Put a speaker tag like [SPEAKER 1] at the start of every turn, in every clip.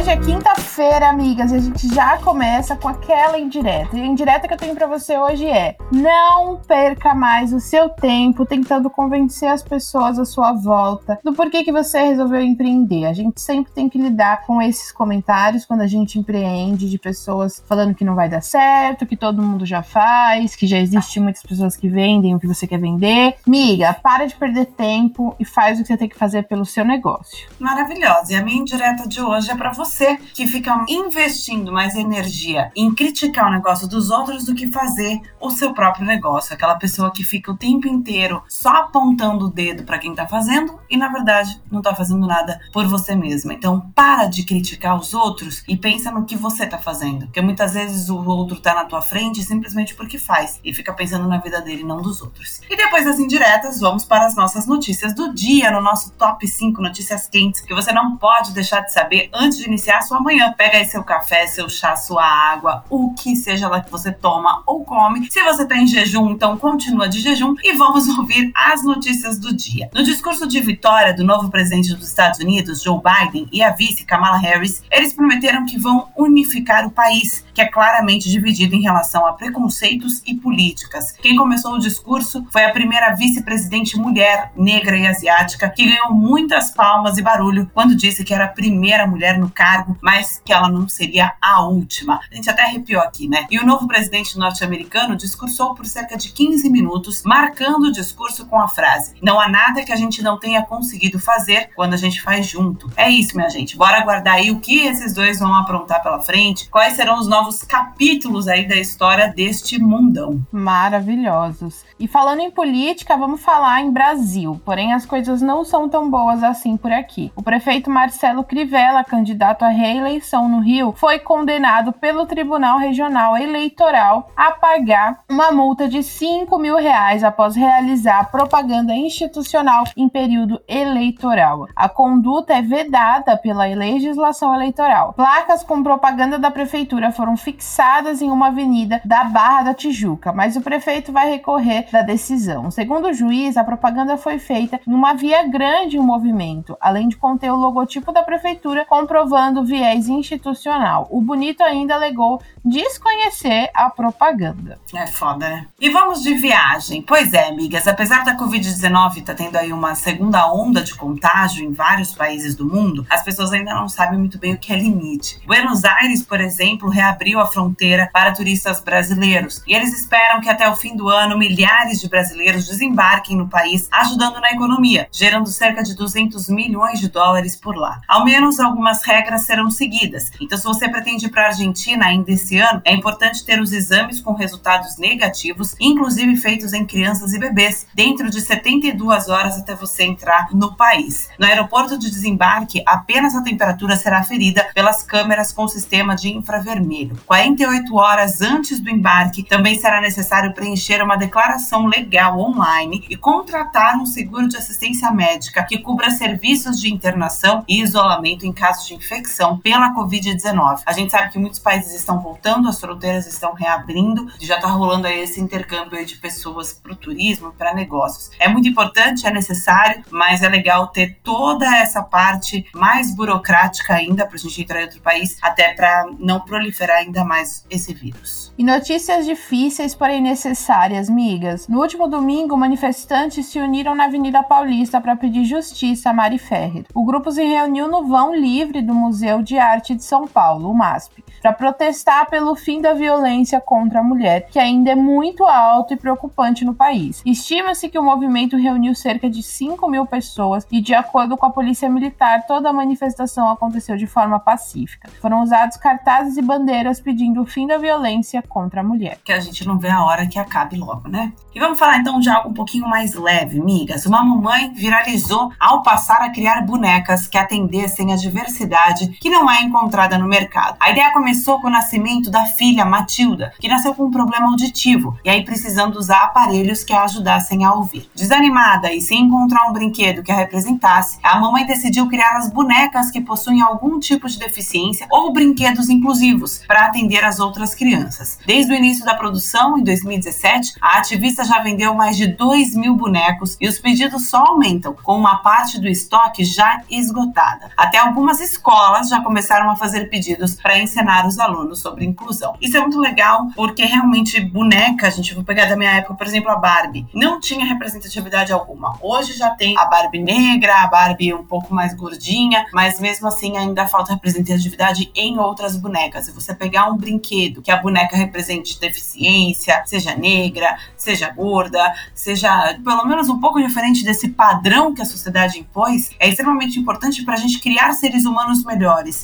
[SPEAKER 1] Hoje é quinta-feira, amigas, e a gente já começa com aquela indireta. E a indireta que eu tenho para você hoje é: não perca mais o seu tempo tentando convencer as pessoas à sua volta do porquê que você resolveu empreender. A gente sempre tem que lidar com esses comentários quando a gente empreende de pessoas falando que não vai dar certo, que todo mundo já faz, que já existe muitas pessoas que vendem o que você quer vender. Miga, para de perder tempo e faz o que você tem que fazer pelo seu negócio.
[SPEAKER 2] Maravilhosa. E a minha indireta de hoje é para para você que fica investindo mais energia em criticar o negócio dos outros do que fazer o seu próprio negócio. Aquela pessoa que fica o tempo inteiro só apontando o dedo para quem tá fazendo e na verdade não tá fazendo nada por você mesma. Então, para de criticar os outros e pensa no que você tá fazendo. Porque muitas vezes o outro tá na tua frente simplesmente porque faz e fica pensando na vida dele, não dos outros. E depois das indiretas, vamos para as nossas notícias do dia, no nosso top 5 notícias quentes que você não pode deixar de saber antes de iniciar a sua manhã. Pega aí seu café, seu chá, sua água, o que seja lá que você toma ou come. Se você tá em jejum, então continua de jejum e vamos ouvir as notícias do dia. No discurso de vitória do novo presidente dos Estados Unidos, Joe Biden, e a vice Kamala Harris, eles prometeram que vão unificar o país, que é claramente dividido em relação a preconceitos e políticas. Quem começou o discurso foi a primeira vice-presidente mulher, negra e asiática, que ganhou muitas palmas e barulho quando disse que era a primeira mulher no cargo, mas que ela não seria a última. A gente até arrepiou aqui, né? E o novo presidente norte-americano discursou por cerca de 15 minutos, marcando o discurso com a frase: Não há nada que a gente não tenha conseguido fazer quando a gente faz junto. É isso, minha gente. Bora aguardar aí o que esses dois vão aprontar pela frente, quais serão os novos capítulos aí da história deste mundão.
[SPEAKER 1] Maravilhosos. E falando em política, vamos falar em Brasil. Porém, as coisas não são tão boas assim por aqui. O prefeito Marcelo Crivella, candidato candidato à reeleição no Rio, foi condenado pelo Tribunal Regional Eleitoral a pagar uma multa de 5 mil reais após realizar propaganda institucional em período eleitoral. A conduta é vedada pela legislação eleitoral. Placas com propaganda da prefeitura foram fixadas em uma avenida da Barra da Tijuca, mas o prefeito vai recorrer da decisão. Segundo o juiz, a propaganda foi feita em uma via grande em movimento, além de conter o logotipo da prefeitura comprovando provando viés institucional. O Bonito ainda alegou desconhecer a propaganda.
[SPEAKER 2] É foda, né? E vamos de viagem. Pois é, amigas, apesar da Covid-19 tá tendo aí uma segunda onda de contágio em vários países do mundo, as pessoas ainda não sabem muito bem o que é limite. Buenos Aires, por exemplo, reabriu a fronteira para turistas brasileiros e eles esperam que até o fim do ano milhares de brasileiros desembarquem no país, ajudando na economia, gerando cerca de 200 milhões de dólares por lá. Ao menos algumas regras regras serão seguidas. Então, se você pretende ir para a Argentina ainda esse ano, é importante ter os exames com resultados negativos, inclusive feitos em crianças e bebês, dentro de 72 horas até você entrar no país. No aeroporto de desembarque, apenas a temperatura será ferida pelas câmeras com sistema de infravermelho. 48 horas antes do embarque, também será necessário preencher uma declaração legal online e contratar um seguro de assistência médica que cubra serviços de internação e isolamento em caso de infecção infecção pela Covid-19. A gente sabe que muitos países estão voltando, as fronteiras estão reabrindo, já está rolando aí esse intercâmbio de pessoas para o turismo, para negócios. É muito importante, é necessário, mas é legal ter toda essa parte mais burocrática ainda para a gente entrar em outro país, até para não proliferar ainda mais esse vírus.
[SPEAKER 1] E notícias difíceis, porém necessárias, migas. No último domingo, manifestantes se uniram na Avenida Paulista para pedir justiça a Mari Ferrer. O grupo se reuniu no vão livre do Museu de Arte de São Paulo, o MASP, para protestar pelo fim da violência contra a mulher, que ainda é muito alto e preocupante no país. Estima-se que o movimento reuniu cerca de 5 mil pessoas e, de acordo com a Polícia Militar, toda a manifestação aconteceu de forma pacífica. Foram usados cartazes e bandeiras pedindo o fim da violência contra a mulher.
[SPEAKER 2] Que a gente não vê a hora que acabe logo, né? E vamos falar então de algo um pouquinho mais leve, migas. Uma mamãe viralizou ao passar a criar bonecas que atendessem a diversidade que não é encontrada no mercado. A ideia começou com o nascimento da filha Matilda, que nasceu com um problema auditivo e aí precisando usar aparelhos que a ajudassem a ouvir. Desanimada e sem encontrar um brinquedo que a representasse, a mamãe decidiu criar as bonecas que possuem algum tipo de deficiência ou brinquedos inclusivos para atender as outras crianças. Desde o início da produção, em 2017, a ativista já vendeu mais de 2 mil bonecos e os pedidos só aumentam, com uma parte do estoque já esgotada. Até algumas escolas já começaram a fazer pedidos para ensinar os alunos sobre inclusão. Isso é muito legal porque realmente boneca, a gente vai pegar da minha época, por exemplo, a Barbie, não tinha representatividade alguma. Hoje já tem a Barbie negra, a Barbie um pouco mais gordinha, mas mesmo assim ainda falta representatividade em outras bonecas. E você pegar um brinquedo que a boneca represente deficiência, seja negra, seja gorda, seja pelo menos um pouco diferente desse padrão que a sociedade impôs, é extremamente importante para a gente criar seres humanos melhores,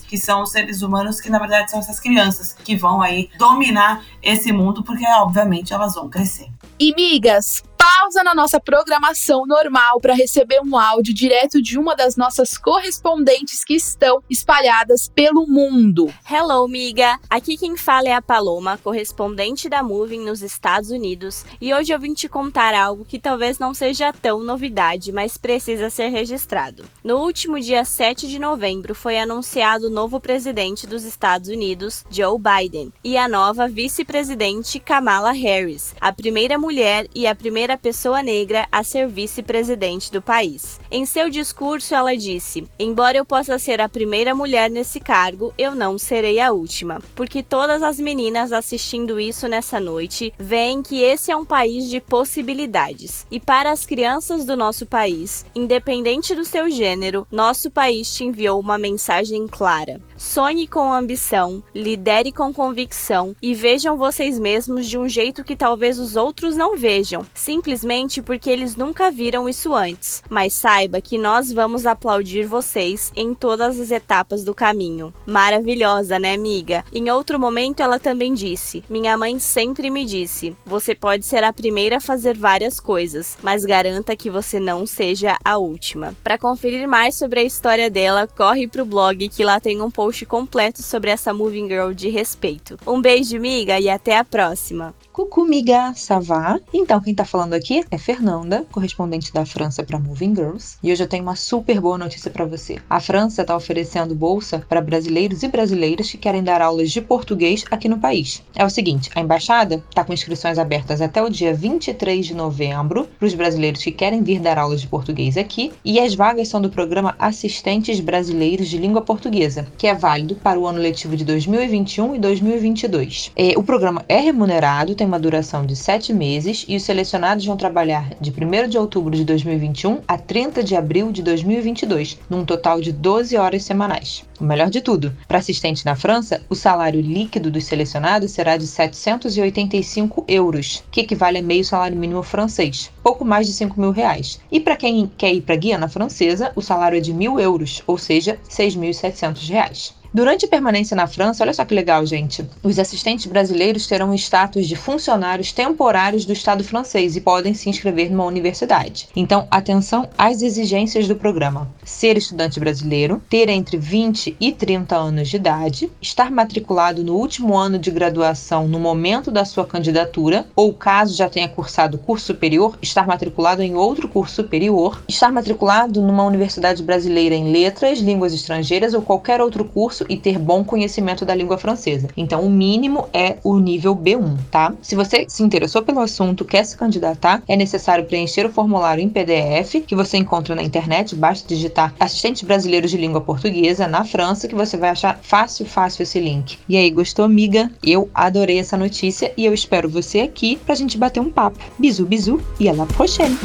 [SPEAKER 2] que são os seres humanos que na verdade são essas crianças que vão aí dominar esse mundo, porque obviamente elas vão crescer.
[SPEAKER 3] E migas, pausa na nossa programação normal para receber um áudio direto de uma das nossas correspondentes que estão espalhadas pelo mundo.
[SPEAKER 4] Hello, miga! Aqui quem fala é a Paloma, correspondente da Moving nos Estados Unidos, e hoje eu vim te contar algo que talvez não seja tão novidade, mas precisa ser registrado. No último dia 7 de novembro foi anunciado o novo presidente dos Estados Unidos, Joe Biden, e a nova vice-presidente Kamala Harris, a primeira mulher e a primeira primeira pessoa negra a ser vice-presidente do país. Em seu discurso, ela disse: Embora eu possa ser a primeira mulher nesse cargo, eu não serei a última, porque todas as meninas assistindo isso nessa noite veem que esse é um país de possibilidades. E para as crianças do nosso país, independente do seu gênero, nosso país te enviou uma mensagem clara. Sonhe com ambição, lidere com convicção e vejam vocês mesmos de um jeito que talvez os outros não vejam, simplesmente porque eles nunca viram isso antes. Mas saiba que nós vamos aplaudir vocês em todas as etapas do caminho. Maravilhosa, né, amiga? Em outro momento, ela também disse: Minha mãe sempre me disse: Você pode ser a primeira a fazer várias coisas, mas garanta que você não seja a última. Para conferir mais sobre a história dela, corre pro blog que lá tem um post completo sobre essa Moving Girl de respeito. Um beijo, miga, e até a próxima!
[SPEAKER 5] Cucu, miga, savá. Então, quem tá falando aqui é Fernanda, correspondente da França para Moving Girls. E hoje eu tenho uma super boa notícia para você. A França tá oferecendo bolsa para brasileiros e brasileiras que querem dar aulas de português aqui no país. É o seguinte, a embaixada tá com inscrições abertas até o dia 23 de novembro para os brasileiros que querem vir dar aulas de português aqui, e as vagas são do programa Assistentes Brasileiros de Língua Portuguesa, que é válido para o ano letivo de 2021 e 2022. É, o programa é remunerado, tem tem uma duração de sete meses e os selecionados vão trabalhar de 1 de outubro de 2021 a 30 de abril de 2022, num total de 12 horas semanais. O melhor de tudo, para assistente na França, o salário líquido dos selecionados será de 785 euros, que equivale a meio salário mínimo francês, pouco mais de 5 mil reais. E para quem quer ir para a Guiana Francesa, o salário é de mil euros, ou seja, 6.700 reais. Durante a permanência na França, olha só que legal, gente. Os assistentes brasileiros terão o status de funcionários temporários do Estado francês e podem se inscrever numa universidade. Então, atenção às exigências do programa: ser estudante brasileiro, ter entre 20 e 30 anos de idade, estar matriculado no último ano de graduação no momento da sua candidatura, ou caso já tenha cursado curso superior, estar matriculado em outro curso superior, estar matriculado numa universidade brasileira em letras, línguas estrangeiras ou qualquer outro curso e ter bom conhecimento da língua francesa. Então, o mínimo é o nível B1, tá? Se você se interessou pelo assunto, quer se candidatar, é necessário preencher o formulário em PDF que você encontra na internet. Basta digitar Assistente Brasileiro de Língua Portuguesa na França que você vai achar fácil, fácil esse link. E aí, gostou, amiga? Eu adorei essa notícia e eu espero você aqui pra gente bater um papo. Bisu, bisu e à la prochaine!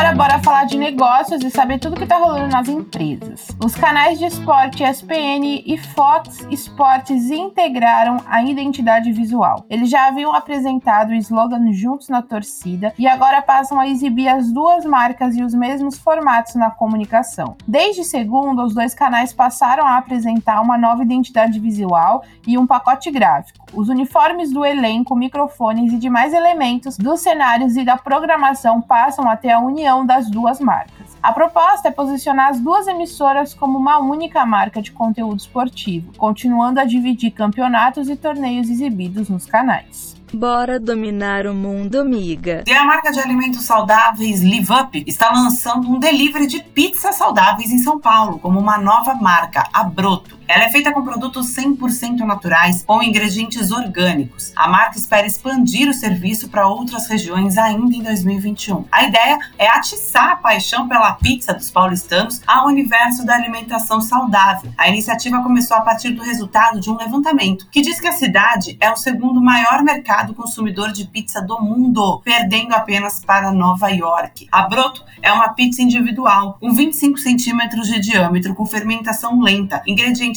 [SPEAKER 1] para falar de negócios e saber tudo que tá rolando nas empresas. Os canais de esporte ESPN e Fox Sports integraram a identidade visual. Eles já haviam apresentado o slogan Juntos na Torcida e agora passam a exibir as duas marcas e os mesmos formatos na comunicação. Desde segunda, os dois canais passaram a apresentar uma nova identidade visual e um pacote gráfico. Os uniformes do elenco, microfones e demais elementos dos cenários e da programação passam a ter a união das duas marcas. A proposta é posicionar as duas emissoras como uma única marca de conteúdo esportivo, continuando a dividir campeonatos e torneios exibidos nos canais.
[SPEAKER 6] Bora dominar o mundo, amiga.
[SPEAKER 2] E a marca de alimentos saudáveis Live Up está lançando um delivery de pizzas saudáveis em São Paulo, como uma nova marca, a Broto. Ela é feita com produtos 100% naturais, com ingredientes orgânicos. A marca espera expandir o serviço para outras regiões ainda em 2021. A ideia é atiçar a paixão pela pizza dos paulistanos ao universo da alimentação saudável. A iniciativa começou a partir do resultado de um levantamento que diz que a cidade é o segundo maior mercado consumidor de pizza do mundo, perdendo apenas para Nova York. A Broto é uma pizza individual, com 25 centímetros de diâmetro, com fermentação lenta,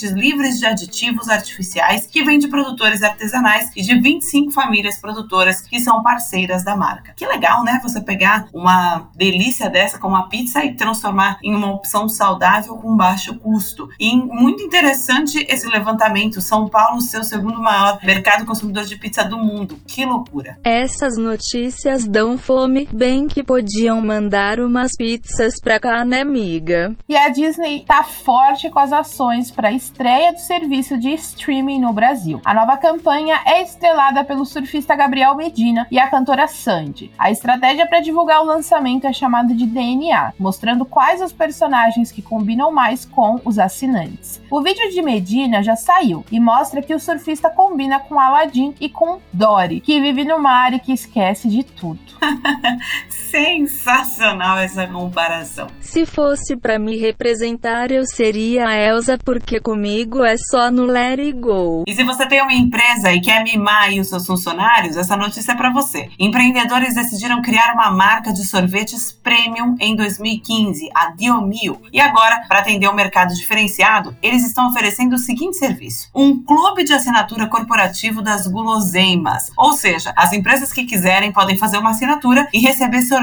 [SPEAKER 2] ingredientes livres de aditivos artificiais que vem de produtores artesanais e de 25 famílias produtoras que são parceiras da marca. Que legal, né? Você pegar uma delícia dessa como a pizza e transformar em uma opção saudável com baixo custo. E muito interessante esse levantamento. São Paulo, seu segundo maior mercado consumidor de pizza do mundo. Que loucura!
[SPEAKER 6] Essas notícias dão fome, bem que podiam mandar umas pizzas pra cá, né, amiga?
[SPEAKER 1] E a Disney tá forte com as ações para estreia do serviço de streaming no Brasil. A nova campanha é estrelada pelo surfista Gabriel Medina e a cantora Sandy. A estratégia para divulgar o lançamento é chamada de DNA, mostrando quais os personagens que combinam mais com os assinantes. O vídeo de Medina já saiu e mostra que o surfista combina com Aladdin e com Dory, que vive no mar e que esquece de tudo.
[SPEAKER 2] Sensacional essa comparação.
[SPEAKER 6] Se fosse para me representar, eu seria a Elsa, porque comigo é só no Let It Go.
[SPEAKER 2] E se você tem uma empresa e quer mimar aí os seus funcionários, essa notícia é para você. Empreendedores decidiram criar uma marca de sorvetes premium em 2015, a Diomil. E agora, para atender o um mercado diferenciado, eles estão oferecendo o seguinte serviço: um clube de assinatura corporativo das guloseimas. Ou seja, as empresas que quiserem podem fazer uma assinatura e receber sorvetes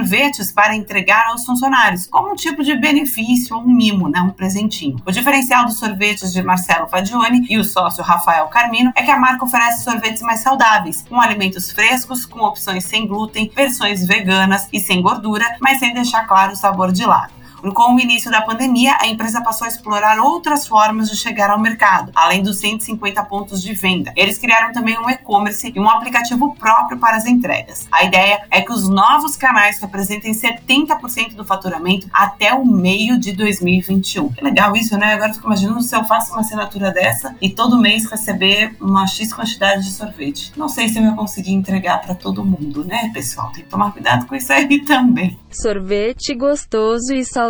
[SPEAKER 2] para entregar aos funcionários, como um tipo de benefício ou um mimo, né, um presentinho. O diferencial dos sorvetes de Marcelo Fadione e o sócio Rafael Carmino é que a marca oferece sorvetes mais saudáveis, com alimentos frescos, com opções sem glúten, versões veganas e sem gordura, mas sem deixar claro o sabor de lado. Com o início da pandemia, a empresa passou a explorar outras formas de chegar ao mercado, além dos 150 pontos de venda. Eles criaram também um e-commerce e um aplicativo próprio para as entregas. A ideia é que os novos canais representem 70% do faturamento até o meio de 2021. Que legal isso, né? Agora eu fico imaginando se eu faço uma assinatura dessa e todo mês receber uma X quantidade de sorvete. Não sei se eu ia conseguir entregar para todo mundo, né, pessoal? Tem que tomar cuidado com isso aí também.
[SPEAKER 6] Sorvete gostoso e saudável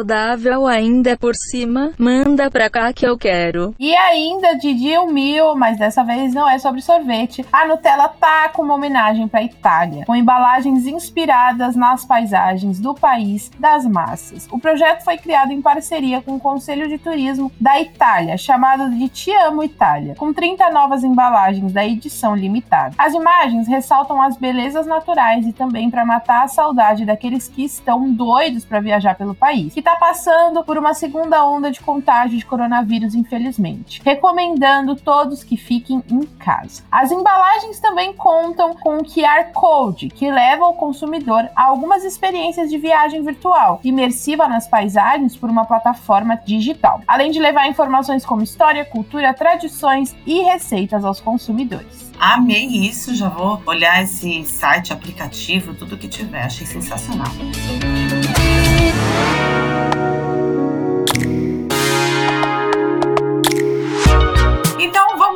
[SPEAKER 6] ainda por cima, manda pra cá que eu quero.
[SPEAKER 1] E ainda de dia mil, mas dessa vez não é sobre sorvete. A Nutella tá com uma homenagem pra Itália, com embalagens inspiradas nas paisagens do país das massas. O projeto foi criado em parceria com o Conselho de Turismo da Itália, chamado de Te Amo Itália, com 30 novas embalagens da edição limitada. As imagens ressaltam as belezas naturais e também para matar a saudade daqueles que estão estão doidos para viajar pelo país, que está passando por uma segunda onda de contágio de coronavírus, infelizmente. Recomendando todos que fiquem em casa. As embalagens também contam com um QR Code, que leva o consumidor a algumas experiências de viagem virtual, imersiva nas paisagens por uma plataforma digital, além de levar informações como história, cultura, tradições e receitas aos consumidores.
[SPEAKER 2] Amei isso, já vou olhar esse site, aplicativo, tudo que tiver, achei sensacional.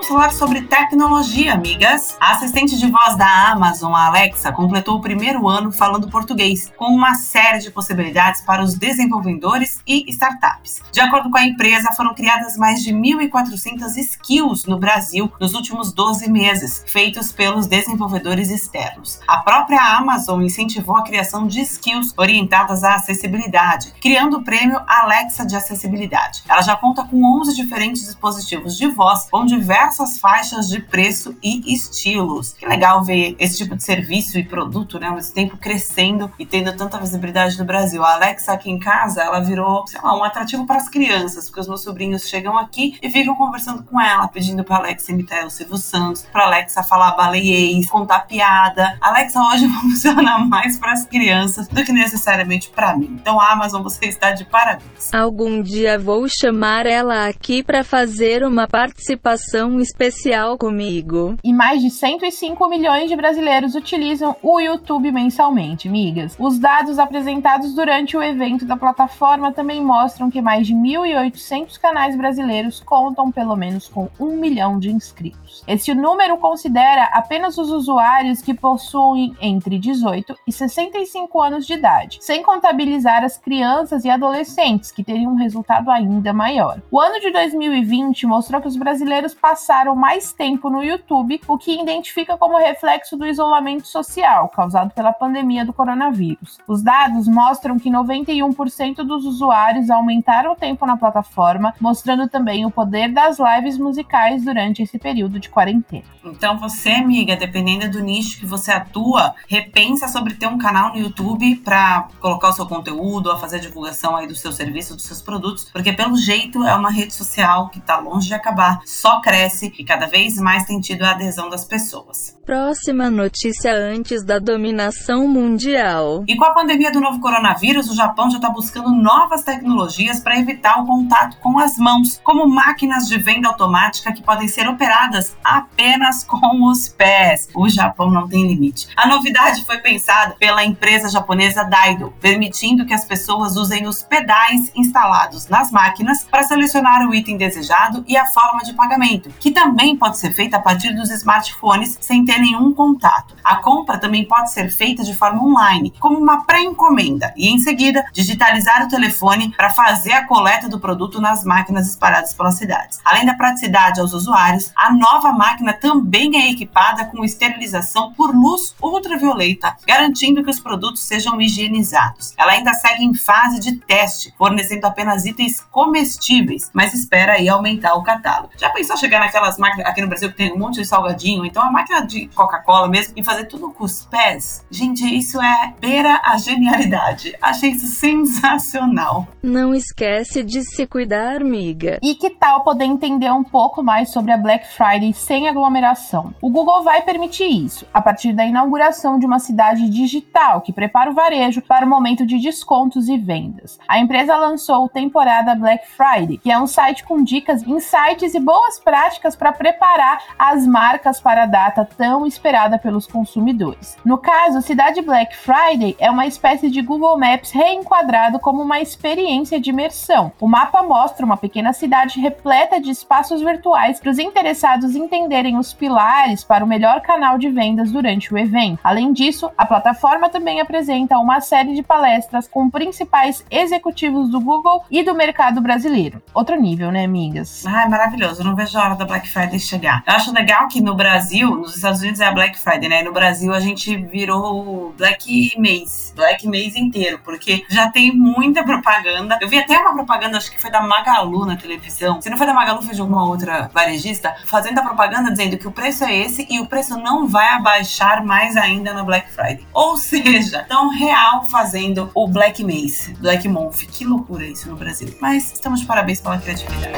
[SPEAKER 2] Falar sobre tecnologia, amigas. A assistente de voz da Amazon, a Alexa, completou o primeiro ano falando português, com uma série de possibilidades para os desenvolvedores e startups. De acordo com a empresa, foram criadas mais de 1.400 skills no Brasil nos últimos 12 meses, feitos pelos desenvolvedores externos. A própria Amazon incentivou a criação de skills orientadas à acessibilidade, criando o prêmio Alexa de Acessibilidade. Ela já conta com 11 diferentes dispositivos de voz com diversas faixas de preço e estilos. Que legal ver esse tipo de serviço e produto, né, ao tempo crescendo e tendo tanta visibilidade no Brasil. A Alexa aqui em casa, ela virou, sei lá, um atrativo para as crianças, porque os meus sobrinhos chegam aqui e ficam conversando com ela, pedindo para Alexa imitar o Silvio Santos, para Alexa falar baleiês, contar piada. Alexa hoje funciona mais para as crianças do que necessariamente para mim. Então, Amazon, você está de parabéns.
[SPEAKER 6] Algum dia vou chamar ela aqui para fazer uma participação especial comigo.
[SPEAKER 1] E mais de 105 milhões de brasileiros utilizam o YouTube mensalmente, migas. Os dados apresentados durante o evento da plataforma também mostram que mais de 1.800 canais brasileiros contam pelo menos com um milhão de inscritos. Esse número considera apenas os usuários que possuem entre 18 e 65 anos de idade, sem contabilizar as crianças e adolescentes, que teriam um resultado ainda maior. O ano de 2020 mostrou que os brasileiros passaram mais tempo no YouTube, o que identifica como reflexo do isolamento social causado pela pandemia do coronavírus. Os dados mostram que 91% dos usuários aumentaram o tempo na plataforma, mostrando também o poder das lives musicais durante esse período de quarentena.
[SPEAKER 2] Então você, amiga, dependendo do nicho que você atua, repensa sobre ter um canal no YouTube para colocar o seu conteúdo, a fazer a divulgação aí do seu serviço, dos seus produtos, porque pelo jeito é uma rede social que está longe de acabar, só cresce e cada vez mais tem tido a adesão das pessoas.
[SPEAKER 6] Próxima notícia antes da dominação mundial.
[SPEAKER 2] E com a pandemia do novo coronavírus, o Japão já está buscando novas tecnologias para evitar o contato com as mãos, como máquinas de venda automática que podem ser operadas apenas com os pés. O Japão não tem limite. A novidade foi pensada pela empresa japonesa Daido, permitindo que as pessoas usem os pedais instalados nas máquinas para selecionar o item desejado e a forma de pagamento, que também pode ser feita a partir dos smartphones sem ter nenhum contato. A compra também pode ser feita de forma online, como uma pré-encomenda, e em seguida digitalizar o telefone para fazer a coleta do produto nas máquinas espalhadas pelas cidades. Além da praticidade aos usuários, a nova máquina também é equipada com esterilização por luz ultravioleta, garantindo que os produtos sejam higienizados. Ela ainda segue em fase de teste, fornecendo apenas itens comestíveis, mas espera aí aumentar o catálogo. Já pensou chegar naquelas máquinas aqui no Brasil que tem um monte de salgadinho, então a máquina de Coca-Cola mesmo, e fazer tudo com os pés? Gente, isso é beira a genialidade. Achei isso sensacional.
[SPEAKER 6] Não esquece de se cuidar, amiga.
[SPEAKER 1] E que tal poder entender um pouco mais sobre a Black Friday sem aglomeração? O Google vai permitir isso, a partir da inauguração de uma cidade digital que prepara o varejo para o momento de descontos e vendas. A empresa lançou o temporada Black Friday, que é um site com dicas, insights e boas práticas para preparar as marcas para a data tão esperada pelos consumidores. No caso, Cidade Black Friday é uma espécie de Google Maps reenquadrado como uma experiência de imersão. O mapa mostra uma pequena cidade repleta de espaços virtuais para os interessados entenderem os pilares para o melhor canal de vendas durante o evento. Além disso, a plataforma também apresenta uma série de palestras com principais executivos do Google e do mercado brasileiro. Outro nível, né, amigas?
[SPEAKER 2] Ai, maravilhoso. Não vejo a hora da Black Friday chegar. Eu acho legal que no Brasil, nos Estados Unidos é a Black Friday, né? E no Brasil a gente virou Black Mês. Black Mês inteiro, porque já tem muita propaganda. Eu vi até uma propaganda, acho que foi da Magalu na televisão. Se não foi da Magalu, foi de alguma outra varejista, fazendo a propaganda dizendo que o preço é esse e o preço não vai abaixar mais ainda na Black Friday. Ou seja, tão real fazendo o Black Mês, Black Month. Que loucura isso no Brasil. Mas estamos de parabéns pela criatividade.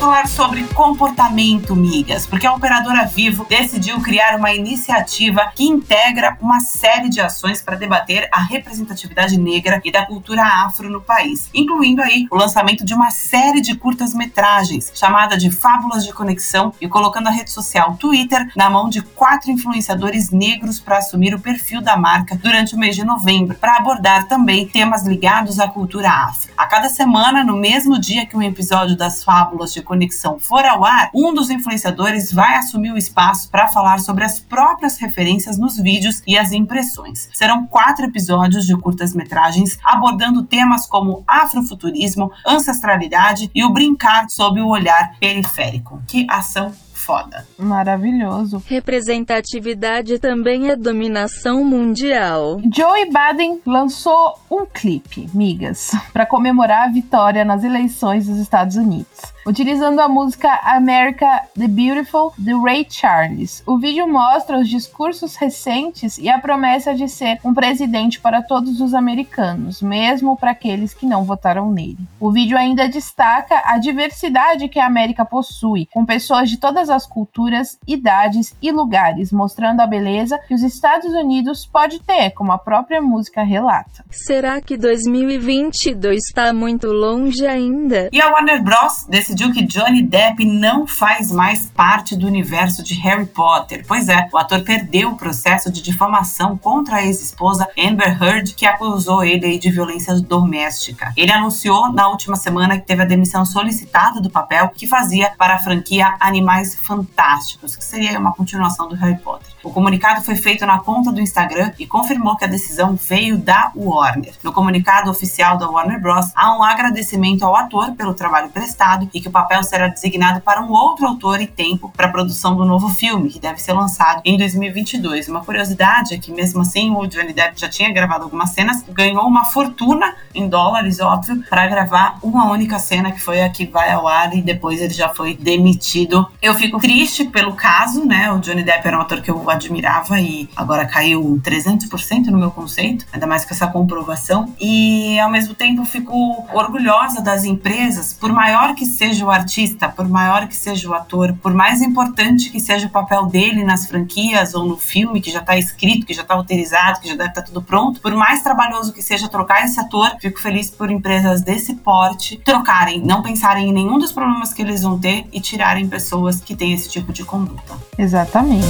[SPEAKER 2] Falar sobre comportamento, migas, porque a operadora Vivo decidiu criar uma iniciativa que integra uma série de ações para debater a representatividade negra e da cultura afro no país, incluindo aí o lançamento de uma série de curtas-metragens chamada de Fábulas de Conexão e colocando a rede social Twitter na mão de quatro influenciadores negros para assumir o perfil da marca durante o mês de novembro, para abordar também temas ligados à cultura afro. A cada semana, no mesmo dia que um episódio das Fábulas de Conexão for ao ar, um dos influenciadores vai assumir o espaço para falar sobre as próprias referências nos vídeos e as impressões. Serão quatro episódios de curtas-metragens abordando temas como afrofuturismo, ancestralidade e o brincar sob o olhar periférico. Que ação foda.
[SPEAKER 1] Maravilhoso.
[SPEAKER 6] Representatividade também é dominação mundial.
[SPEAKER 1] Joe Biden lançou um clipe, migas, para comemorar a vitória nas eleições dos Estados Unidos utilizando a música America the Beautiful de Ray Charles. O vídeo mostra os discursos recentes e a promessa de ser um presidente para todos os americanos, mesmo para aqueles que não votaram nele. O vídeo ainda destaca a diversidade que a América possui, com pessoas de todas as culturas, idades e lugares, mostrando a beleza que os Estados Unidos pode ter, como a própria música relata.
[SPEAKER 6] Será que 2022 está muito longe ainda?
[SPEAKER 2] E a Warner Bros decidiu que Johnny Depp não faz mais parte do universo de Harry Potter. Pois é, o ator perdeu o processo de difamação contra a ex-esposa Amber Heard, que acusou ele de violência doméstica. Ele anunciou na última semana que teve a demissão solicitada do papel que fazia para a franquia Animais Fantásticos, que seria uma continuação do Harry Potter. O comunicado foi feito na conta do Instagram e confirmou que a decisão veio da Warner. No comunicado oficial da Warner Bros., há um agradecimento ao ator pelo trabalho prestado e que o papel será designado para um outro autor e tempo para a produção do novo filme, que deve ser lançado em 2022. Uma curiosidade é que, mesmo assim, o Johnny Depp já tinha gravado algumas cenas, ganhou uma fortuna em dólares, óbvio, para gravar uma única cena, que foi a que vai ao ar e depois ele já foi demitido. Eu fico triste pelo caso, né? O Johnny Depp era um ator que eu admirava e agora caiu 300% no meu conceito, ainda mais com essa comprovação. E ao mesmo tempo fico orgulhosa das empresas, por maior que seja o artista, por maior que seja o ator, por mais importante que seja o papel dele nas franquias ou no filme que já está escrito, que já está autorizado, que já deve estar tá tudo pronto, por mais trabalhoso que seja trocar esse ator, fico feliz por empresas desse porte trocarem, não pensarem em nenhum dos problemas que eles vão ter e tirarem pessoas que têm esse tipo de conduta.
[SPEAKER 1] Exatamente.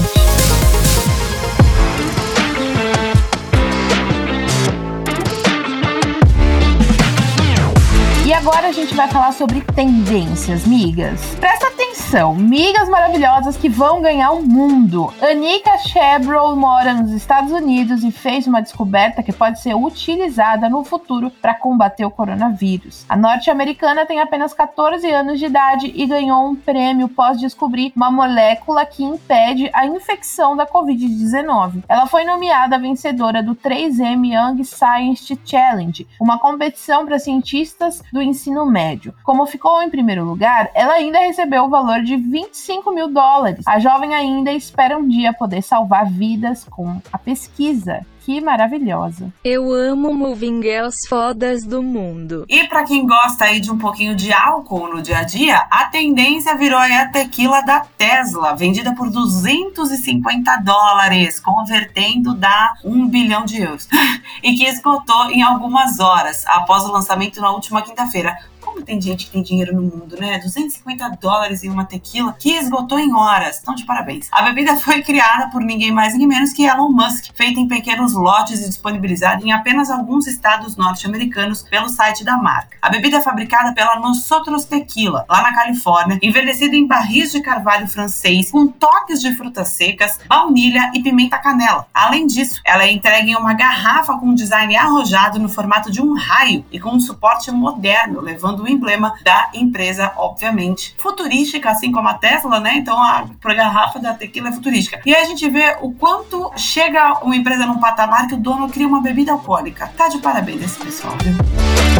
[SPEAKER 1] E agora a gente vai falar sobre tendências, migas. Presta atenção, migas maravilhosas que vão ganhar o mundo. Anika Chebrow mora nos Estados Unidos e fez uma descoberta que pode ser utilizada no futuro para combater o coronavírus. A norte-americana tem apenas 14 anos de idade e ganhou um prêmio pós descobrir uma molécula que impede a infecção da Covid-19. Ela foi nomeada vencedora do 3M Young Science Challenge, uma competição para cientistas do ensino médio. Como ficou em primeiro lugar, ela ainda recebeu o valor de 25 mil dólares. A jovem ainda espera um dia poder salvar vidas com a pesquisa que maravilhosa.
[SPEAKER 6] Eu amo Moving Girls fodas do mundo.
[SPEAKER 2] E para quem gosta aí de um pouquinho de álcool no dia a dia, a tendência virou a tequila da Tesla, vendida por 250 dólares, convertendo dá 1 bilhão de euros. e que esgotou em algumas horas após o lançamento na última quinta-feira. Como tem gente que tem dinheiro no mundo, né? 250 dólares em uma tequila que esgotou em horas. Então, de parabéns. A bebida foi criada por ninguém mais ninguém menos que Elon Musk, feita em pequenos lotes e disponibilizada em apenas alguns estados norte-americanos pelo site da marca. A bebida é fabricada pela Nosotros Tequila, lá na Califórnia, envelhecida em barris de carvalho francês com toques de frutas secas, baunilha e pimenta canela. Além disso, ela é entregue em uma garrafa com um design arrojado no formato de um raio e com um suporte moderno, levando do emblema da empresa, obviamente. Futurística, assim como a Tesla, né? Então a garrafa da tequila é futurística. E aí a gente vê o quanto chega uma empresa num patamar que o dono cria uma bebida alcoólica. Tá de parabéns esse pessoal, viu?